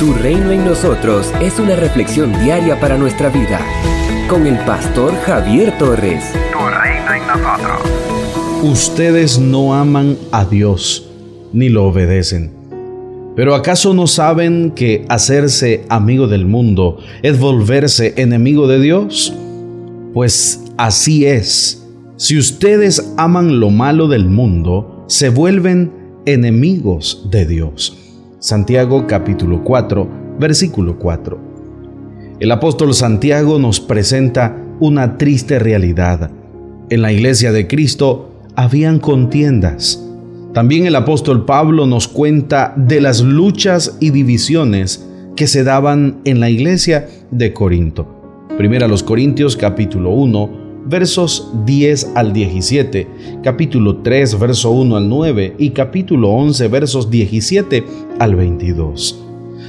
Tu reino en nosotros es una reflexión diaria para nuestra vida. Con el pastor Javier Torres. Tu reino en nosotros. Ustedes no aman a Dios ni lo obedecen. Pero ¿acaso no saben que hacerse amigo del mundo es volverse enemigo de Dios? Pues así es. Si ustedes aman lo malo del mundo, se vuelven enemigos de Dios. Santiago capítulo 4, versículo 4. El apóstol Santiago nos presenta una triste realidad. En la iglesia de Cristo habían contiendas. También el apóstol Pablo nos cuenta de las luchas y divisiones que se daban en la iglesia de Corinto. Primera los Corintios capítulo 1, versos 10 al 17, capítulo 3, verso 1 al 9 y capítulo 11, versos 17 al 22.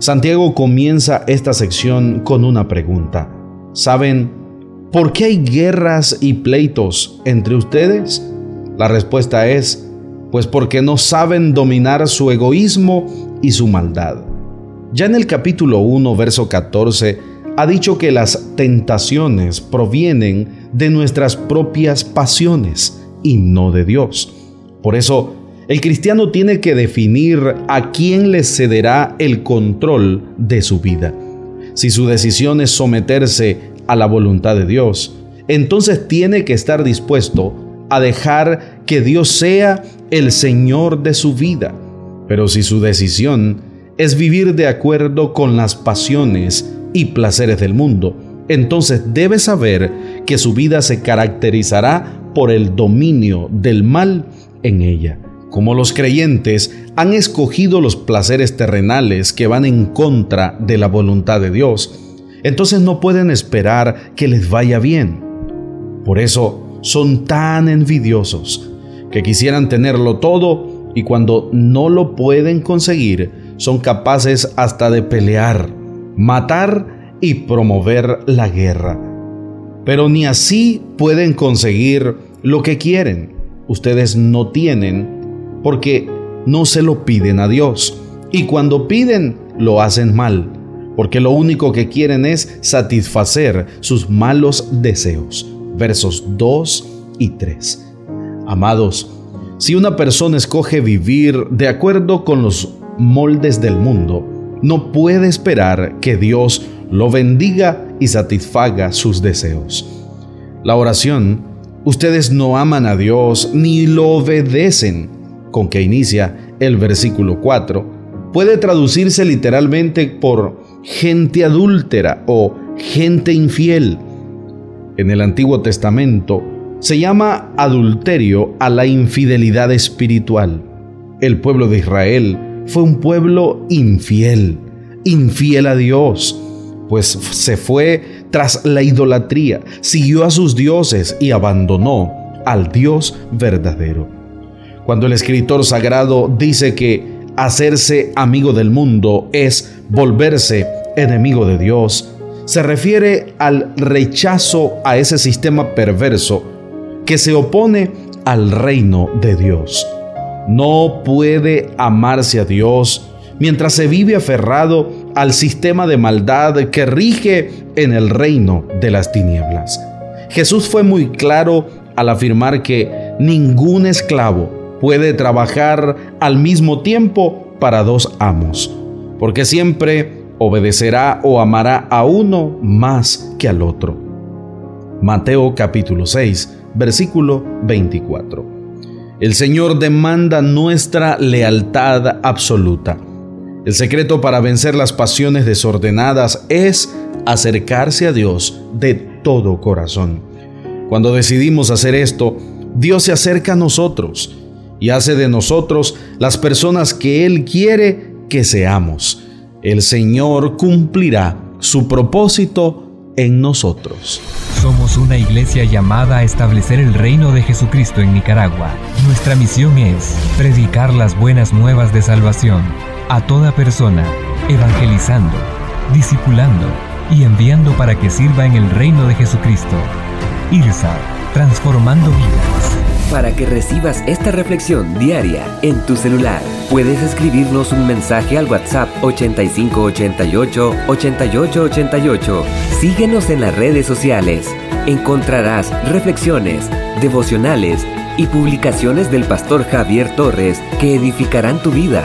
Santiago comienza esta sección con una pregunta. ¿Saben por qué hay guerras y pleitos entre ustedes? La respuesta es, pues porque no saben dominar su egoísmo y su maldad. Ya en el capítulo 1, verso 14, ha dicho que las tentaciones provienen de nuestras propias pasiones y no de Dios. Por eso, el cristiano tiene que definir a quién le cederá el control de su vida. Si su decisión es someterse a la voluntad de Dios, entonces tiene que estar dispuesto a dejar que Dios sea el Señor de su vida. Pero si su decisión es vivir de acuerdo con las pasiones y placeres del mundo, entonces debe saber que su vida se caracterizará por el dominio del mal en ella. Como los creyentes han escogido los placeres terrenales que van en contra de la voluntad de Dios, entonces no pueden esperar que les vaya bien. Por eso son tan envidiosos que quisieran tenerlo todo y cuando no lo pueden conseguir son capaces hasta de pelear matar y promover la guerra. Pero ni así pueden conseguir lo que quieren. Ustedes no tienen porque no se lo piden a Dios. Y cuando piden, lo hacen mal, porque lo único que quieren es satisfacer sus malos deseos. Versos 2 y 3. Amados, si una persona escoge vivir de acuerdo con los moldes del mundo, no puede esperar que Dios lo bendiga satisfaga sus deseos. La oración, ustedes no aman a Dios ni lo obedecen, con que inicia el versículo 4, puede traducirse literalmente por gente adúltera o gente infiel. En el Antiguo Testamento se llama adulterio a la infidelidad espiritual. El pueblo de Israel fue un pueblo infiel, infiel a Dios, pues se fue tras la idolatría, siguió a sus dioses y abandonó al Dios verdadero. Cuando el escritor sagrado dice que hacerse amigo del mundo es volverse enemigo de Dios, se refiere al rechazo a ese sistema perverso que se opone al reino de Dios. No puede amarse a Dios mientras se vive aferrado al sistema de maldad que rige en el reino de las tinieblas. Jesús fue muy claro al afirmar que ningún esclavo puede trabajar al mismo tiempo para dos amos, porque siempre obedecerá o amará a uno más que al otro. Mateo capítulo 6, versículo 24. El Señor demanda nuestra lealtad absoluta. El secreto para vencer las pasiones desordenadas es acercarse a Dios de todo corazón. Cuando decidimos hacer esto, Dios se acerca a nosotros y hace de nosotros las personas que Él quiere que seamos. El Señor cumplirá su propósito en nosotros. Somos una iglesia llamada a establecer el reino de Jesucristo en Nicaragua. Nuestra misión es predicar las buenas nuevas de salvación a toda persona, evangelizando, discipulando y enviando para que sirva en el reino de Jesucristo. IRSA, transformando vidas. para que recibas esta reflexión diaria en tu celular. Puedes escribirnos un mensaje al WhatsApp 8588 8888. Síguenos en las redes sociales. Encontrarás reflexiones, devocionales y publicaciones del pastor Javier Torres que edificarán tu vida.